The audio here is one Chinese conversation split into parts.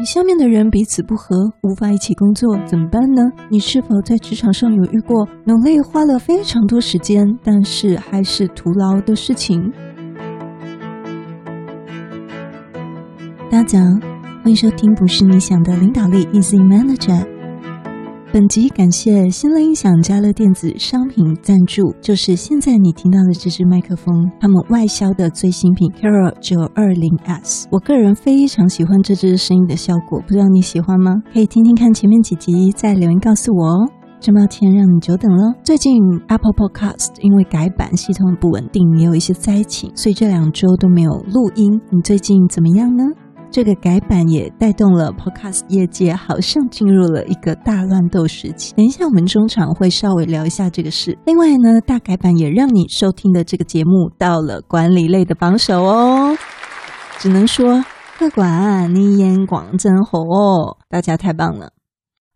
你下面的人彼此不和，无法一起工作，怎么办呢？你是否在职场上有遇过努力花了非常多时间，但是还是徒劳的事情？大家好，欢迎收听不是你想的领导力，Easy Manager。本集感谢新乐音响加乐电子商品赞助，就是现在你听到的这支麦克风，他们外销的最新品 Kero 920S。我个人非常喜欢这支声音的效果，不知道你喜欢吗？可以听听看前面几集，再留言告诉我哦。这么天让你久等了。最近 Apple Podcast 因为改版系统不稳定，也有一些灾情，所以这两周都没有录音。你最近怎么样呢？这个改版也带动了 Podcast 业界，好像进入了一个大乱斗时期。等一下，我们中场会稍微聊一下这个事。另外呢，大改版也让你收听的这个节目到了管理类的榜首哦。只能说，客官你眼光真好哦，大家太棒了。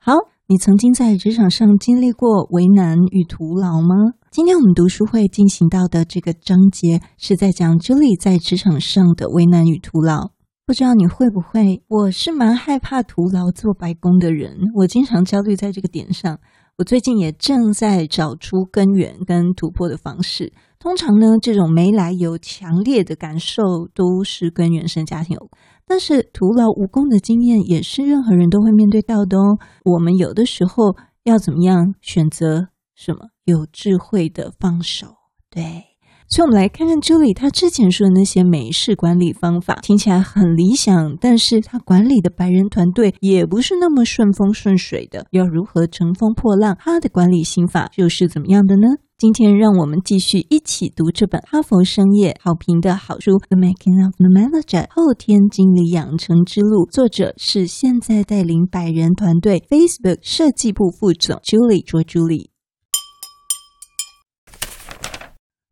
好，你曾经在职场上经历过为难与徒劳吗？今天我们读书会进行到的这个章节是在讲 Julie 在职场上的为难与徒劳。不知道你会不会？我是蛮害怕徒劳做白工的人，我经常焦虑在这个点上。我最近也正在找出根源跟突破的方式。通常呢，这种没来由强烈的感受都是跟原生家庭有关，但是徒劳无功的经验也是任何人都会面对到的哦。我们有的时候要怎么样选择什么有智慧的放手？对。所以，我们来看看 Julie 她之前说的那些美式管理方法，听起来很理想，但是她管理的百人团队也不是那么顺风顺水的。要如何乘风破浪？她的管理心法又是怎么样的呢？今天，让我们继续一起读这本哈佛商业好评的好书《The Making of the Manager》后天经理养成之路，作者是现在带领百人团队 Facebook 设计部副总 Julie 卓 Julie。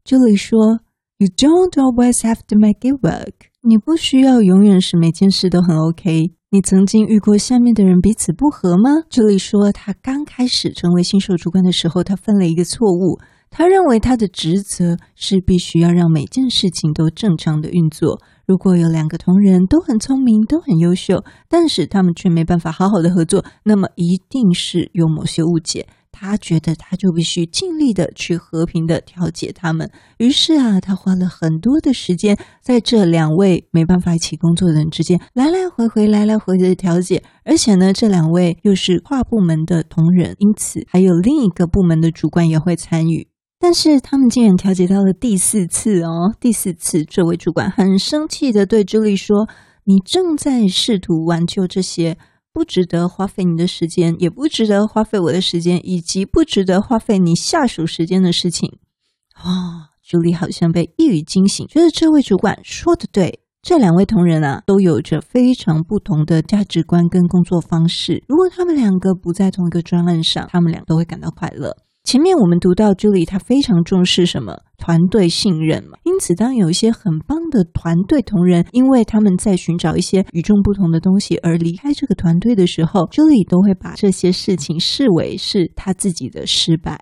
朱莉说：“You don't always have to make it work。你不需要永远是每件事都很 OK。你曾经遇过下面的人彼此不合吗？”朱莉说：“他刚开始成为新手主管的时候，他犯了一个错误。他认为他的职责是必须要让每件事情都正常的运作。如果有两个同仁都很聪明、都很优秀，但是他们却没办法好好的合作，那么一定是有某些误解。”他觉得他就必须尽力的去和平的调解他们，于是啊，他花了很多的时间在这两位没办法一起工作的人之间来来回回、来来回回的调解，而且呢，这两位又是跨部门的同仁，因此还有另一个部门的主管也会参与。但是他们竟然调解到了第四次哦，第四次，这位主管很生气的对朱莉说：“你正在试图挽救这些。”不值得花费你的时间，也不值得花费我的时间，以及不值得花费你下属时间的事情。啊、哦，朱莉好像被一语惊醒，觉得这位主管说的对。这两位同仁啊，都有着非常不同的价值观跟工作方式。如果他们两个不在同一个专案上，他们俩都会感到快乐。前面我们读到 Julie，她非常重视什么？团队信任嘛。因此，当有一些很棒的团队同仁，因为他们在寻找一些与众不同的东西而离开这个团队的时候，Julie 都会把这些事情视为是他自己的失败。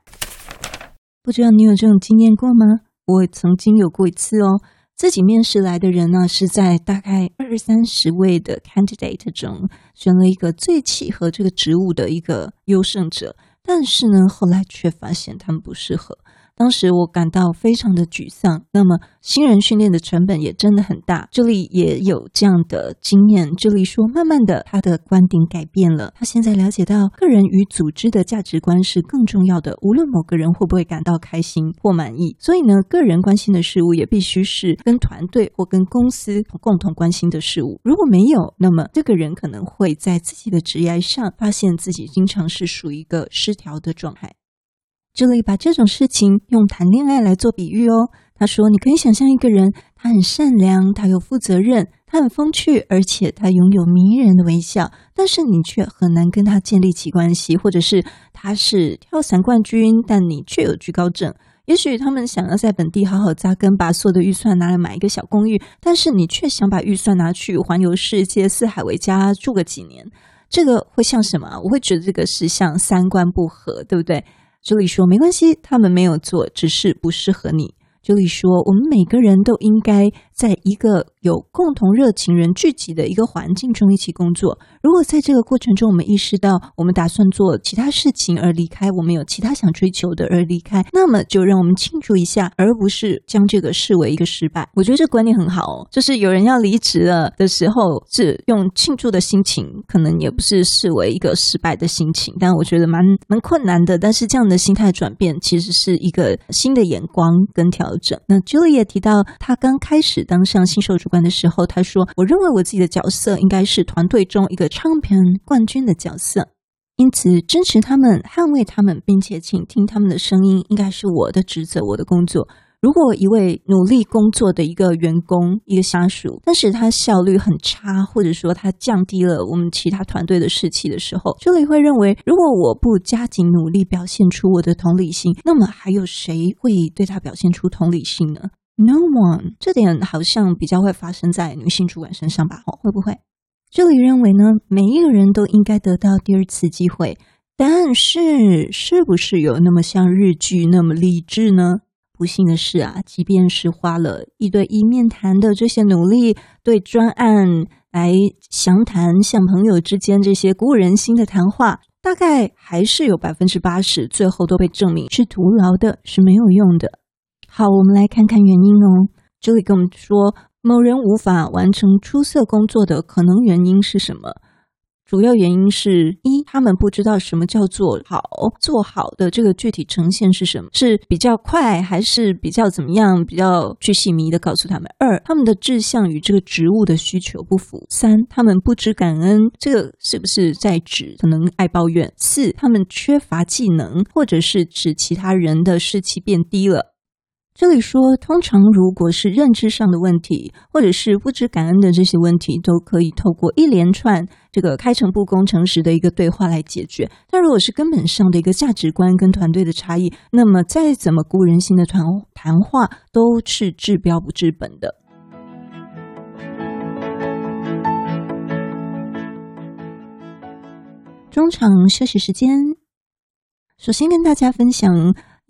不知道你有这种经验过吗？我曾经有过一次哦。自己面试来的人呢，是在大概二三十位的 candidate 中选了一个最契合这个职务的一个优胜者。但是呢，后来却发现他们不适合。当时我感到非常的沮丧。那么新人训练的成本也真的很大。这里也有这样的经验。这里说，慢慢的，他的观点改变了。他现在了解到，个人与组织的价值观是更重要的。无论某个人会不会感到开心或满意，所以呢，个人关心的事物也必须是跟团队或跟公司共同关心的事物。如果没有，那么这个人可能会在自己的职业上发现自己经常是属于一个失调的状态。这里把这种事情用谈恋爱来做比喻哦。他说：“你可以想象一个人，他很善良，他有负责任，他很风趣，而且他拥有迷人的微笑。但是你却很难跟他建立起关系，或者是他是跳伞冠军，但你却有惧高症。也许他们想要在本地好好扎根，把所有的预算拿来买一个小公寓，但是你却想把预算拿去环游世界，四海为家，住个几年。这个会像什么？我会觉得这个是像三观不合，对不对？”朱莉说：“没关系，他们没有做，只是不适合你。”朱莉说：“我们每个人都应该在一个有共同热情人聚集的一个环境中一起工作。如果在这个过程中，我们意识到我们打算做其他事情而离开，我们有其他想追求的而离开，那么就让我们庆祝一下，而不是将这个视为一个失败。我觉得这观念很好哦，就是有人要离职了的时候，是用庆祝的心情，可能也不是视为一个失败的心情。但我觉得蛮蛮困难的。但是这样的心态转变，其实是一个新的眼光跟调整。那 Julie 也提到，他刚开始当上新手主管的时候，他说：“我认为我自己的角色应该是团队中一个唱片冠军的角色，因此支持他们、捍卫他们，并且倾听他们的声音，应该是我的职责、我的工作。”如果一位努力工作的一个员工、一个下属，但是他效率很差，或者说他降低了我们其他团队的士气的时候，这里会认为，如果我不加紧努力表现出我的同理心，那么还有谁会对他表现出同理心呢？No one。这点好像比较会发生在女性主管身上吧？哦会不会？这里认为呢，每一个人都应该得到第二次机会，但是是不是有那么像日剧那么励志呢？不幸的是啊，即便是花了一对一面谈的这些努力，对专案来详谈，像朋友之间这些鼓舞人心的谈话，大概还是有百分之八十最后都被证明是徒劳的，是没有用的。好，我们来看看原因哦。这里跟我们说，某人无法完成出色工作的可能原因是什么？主要原因是一，他们不知道什么叫做好，做好的这个具体呈现是什么，是比较快还是比较怎么样？比较去细迷的告诉他们。二，他们的志向与这个职务的需求不符。三，他们不知感恩，这个是不是在指可能爱抱怨？四，他们缺乏技能，或者是指其他人的士气变低了。这里说，通常如果是认知上的问题，或者是不知感恩的这些问题，都可以透过一连串这个开诚布公、诚实的一个对话来解决。但如果是根本上的一个价值观跟团队的差异，那么再怎么鼓舞人心的谈谈话，都是治标不治本的。中场休息时间，首先跟大家分享。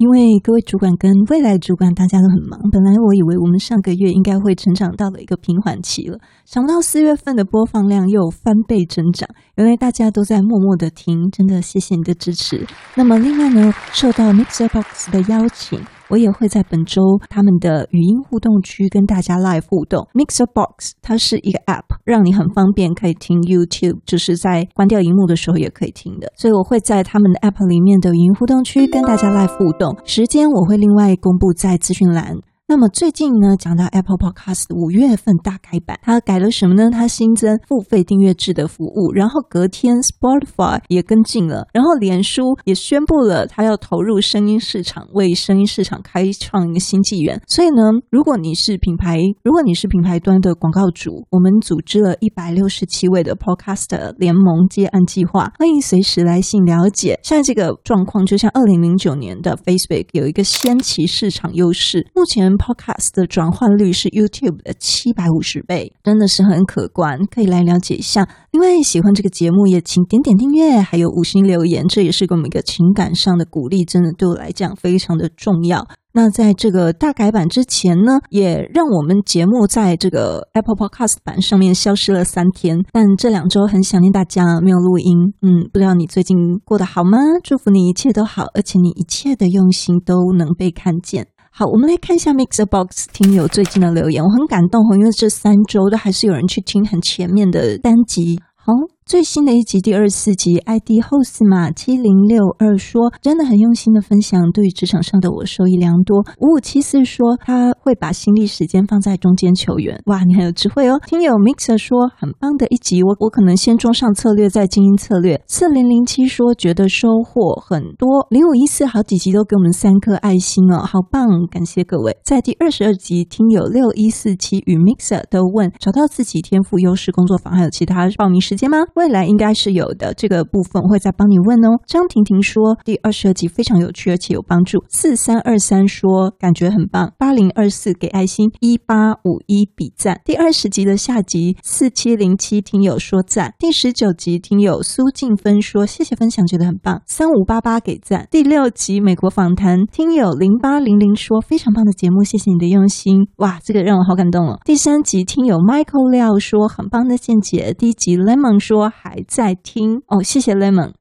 因为各位主管跟未来主管大家都很忙，本来我以为我们上个月应该会成长到了一个平缓期了，想不到四月份的播放量又翻倍增长，原来大家都在默默的听，真的谢谢你的支持。那么另外呢，受到 MixerBox 的邀请。我也会在本周他们的语音互动区跟大家 live 互动。Mixer Box 它是一个 app，让你很方便可以听 YouTube，就是在关掉荧幕的时候也可以听的。所以我会在他们的 app 里面的语音互动区跟大家 live 互动，时间我会另外公布在资讯栏。那么最近呢，讲到 Apple Podcast 五月份大改版，它改了什么呢？它新增付费订阅制的服务，然后隔天 Spotify 也跟进了，然后脸书也宣布了它要投入声音市场，为声音市场开创一个新纪元。所以呢，如果你是品牌，如果你是品牌端的广告主，我们组织了一百六十七位的 Podcast 联盟接案计划，欢迎随时来信了解。现在这个状况就像二零零九年的 Facebook 有一个先期市场优势，目前。Podcast 的转换率是 YouTube 的七百五十倍，真的是很可观，可以来了解一下。另外，喜欢这个节目也请点点订阅，还有五星留言，这也是给我们一个情感上的鼓励，真的对我来讲非常的重要。那在这个大改版之前呢，也让我们节目在这个 Apple Podcast 版上面消失了三天，但这两周很想念大家，没有录音。嗯，不知道你最近过得好吗？祝福你一切都好，而且你一切的用心都能被看见。好，我们来看一下 MixerBox 听友最近的留言，我很感动，因为这三周都还是有人去听很前面的单集。好。最新的一集第二十四集，ID host 码七零六二说，真的很用心的分享，对于职场上的我受益良多。五五七四说，他会把心力时间放在中间球员。哇，你很有智慧哦。听友 Mixer 说，很棒的一集，我我可能先中上策略，再精英策略。四零零七说，觉得收获很多。零五一四好几集都给我们三颗爱心哦，好棒，感谢各位。在第二十二集，听友六一四七与 Mixer 都问，找到自己天赋优势工作坊还有其他报名时间吗？未来应该是有的，这个部分我会再帮你问哦。张婷婷说第二十二集非常有趣，而且有帮助。四三二三说感觉很棒。八零二四给爱心，一八五一比赞。第二十集的下集，四七零七听友说赞。第十九集听友苏静芬说谢谢分享，觉得很棒。三五八八给赞。第六集美国访谈听友零八零零说非常棒的节目，谢谢你的用心。哇，这个让我好感动哦。第三集听友 Michael 廖说很棒的见解。第一集 Lemon 说还在听哦，谢谢 Lemon，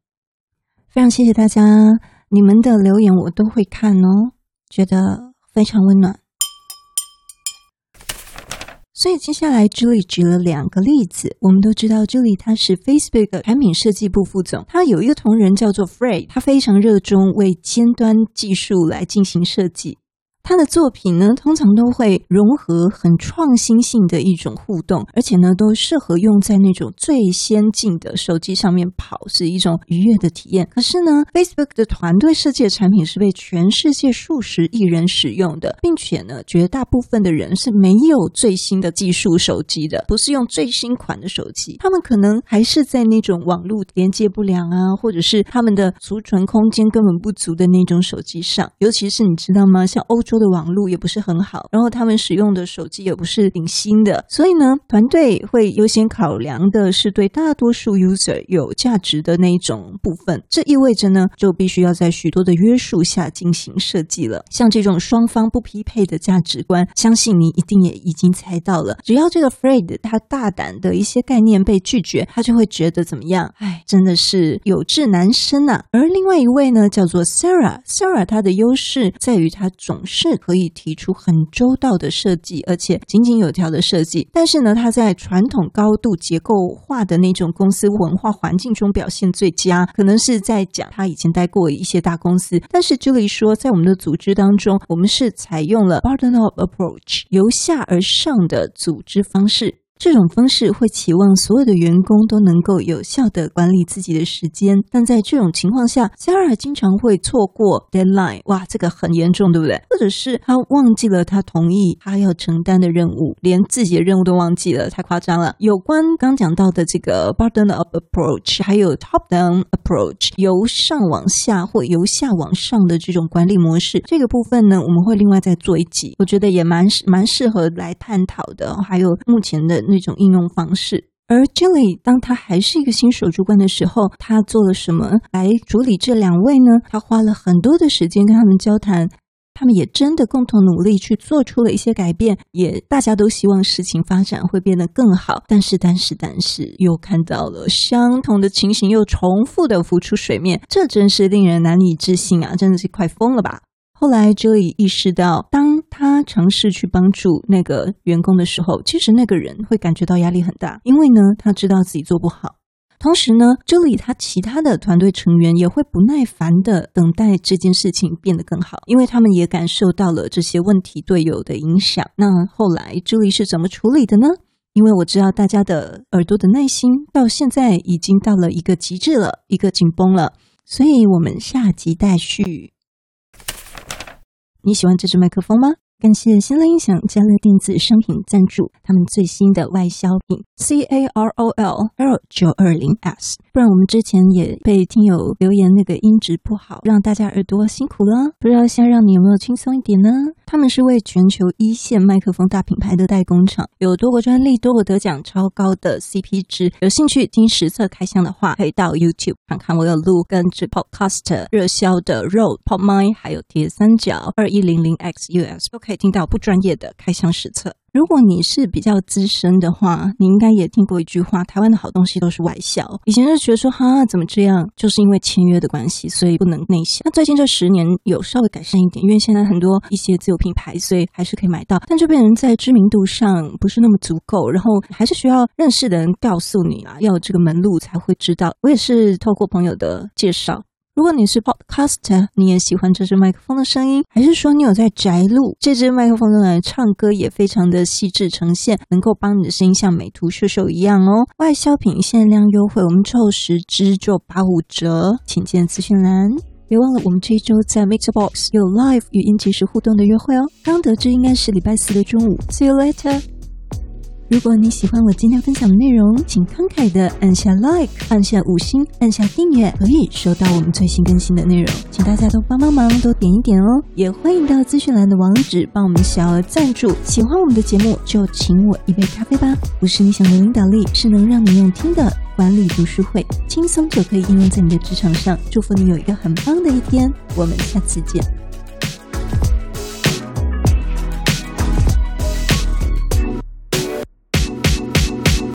非常谢谢大家，你们的留言我都会看哦，觉得非常温暖。所以接下来 Julie 举了两个例子，我们都知道 Julie 她是 Facebook 产品设计部副总，她有一个同仁叫做 Frey，他非常热衷为尖端技术来进行设计。他的作品呢，通常都会融合很创新性的一种互动，而且呢，都适合用在那种最先进的手机上面跑，是一种愉悦的体验。可是呢，Facebook 的团队设计的产品是被全世界数十亿人使用的，并且呢，绝大部分的人是没有最新的技术手机的，不是用最新款的手机，他们可能还是在那种网络连接不良啊，或者是他们的储存空间根本不足的那种手机上。尤其是你知道吗？像欧洲。的网络也不是很好，然后他们使用的手机也不是顶新的，所以呢，团队会优先考量的是对大多数 user 有价值的那一种部分。这意味着呢，就必须要在许多的约束下进行设计了。像这种双方不匹配的价值观，相信你一定也已经猜到了。只要这个 Fred 他大胆的一些概念被拒绝，他就会觉得怎么样？哎，真的是有志难伸呐、啊。而另外一位呢，叫做 Sarah，Sarah 她的优势在于她总是。是可以提出很周到的设计，而且井井有条的设计。但是呢，它在传统高度结构化的那种公司文化环境中表现最佳，可能是在讲他以前待过一些大公司。但是 Julie 说，在我们的组织当中，我们是采用了 bottom-up approach，由下而上的组织方式。这种方式会期望所有的员工都能够有效的管理自己的时间，但在这种情况下 sara 经常会错过 deadline。哇，这个很严重，对不对？或者是他忘记了他同意他要承担的任务，连自己的任务都忘记了，太夸张了。有关刚讲到的这个 bottom-up approach，还有 top-down approach，由上往下或由下往上的这种管理模式，这个部分呢，我们会另外再做一集，我觉得也蛮蛮适合来探讨的。还有目前的。那种应用方式，而 Julie 当他还是一个新手主管的时候，他做了什么来处理这两位呢？他花了很多的时间跟他们交谈，他们也真的共同努力去做出了一些改变，也大家都希望事情发展会变得更好。但是，但是，但是，又看到了相同的情形又重复的浮出水面，这真是令人难以置信啊！真的是快疯了吧？后来，Julie 意识到，当他尝试去帮助那个员工的时候，其实那个人会感觉到压力很大，因为呢，他知道自己做不好。同时呢朱莉他其他的团队成员也会不耐烦地等待这件事情变得更好，因为他们也感受到了这些问题对有的影响。那后来，Julie 是怎么处理的呢？因为我知道大家的耳朵的耐心到现在已经到了一个极致了，一个紧绷了，所以我们下集待续。你喜欢这支麦克风吗？感谢新乐音响嘉乐电子商品赞助，他们最新的外销品 C A R O L L 九二零 S。不然我们之前也被听友留言那个音质不好，让大家耳朵辛苦了。不知道现在让你有没有轻松一点呢？他们是为全球一线麦克风大品牌的代工厂，有多个专利，多个得奖，超高的 CP 值。有兴趣听实测开箱的话，可以到 YouTube 看看我有录跟这 Podcast 热销的 Road PodMic，还有铁三角二一零零 X US OK 可以听到不专业的开箱实测。如果你是比较资深的话，你应该也听过一句话：台湾的好东西都是外销。以前就觉得说，哈，怎么这样？就是因为签约的关系，所以不能内销。那最近这十年有稍微改善一点，因为现在很多一些自有品牌，所以还是可以买到。但这边人在知名度上不是那么足够，然后还是需要认识的人告诉你啊，要有这个门路才会知道。我也是透过朋友的介绍。如果你是 Podcaster，你也喜欢这支麦克风的声音，还是说你有在宅录？这支麦克风用来唱歌也非常的细致呈现，能够帮你的声音像美图秀秀一样哦。外销品限量优惠，我们凑十支就八五折，请见资讯栏。别忘了，我们这一周在 Mixbox 有 Live 语音即时互动的约会哦。刚得知应该是礼拜四的中午。See you later。如果你喜欢我今天分享的内容，请慷慨的按下 like，按下五星，按下订阅，可以收到我们最新更新的内容。请大家都帮帮忙，都点一点哦。也欢迎到资讯栏的网址帮我们小额赞助。喜欢我们的节目，就请我一杯咖啡吧。不是你想的领导力，是能让你用听的管理读书会，轻松就可以应用在你的职场上。祝福你有一个很棒的一天，我们下次见。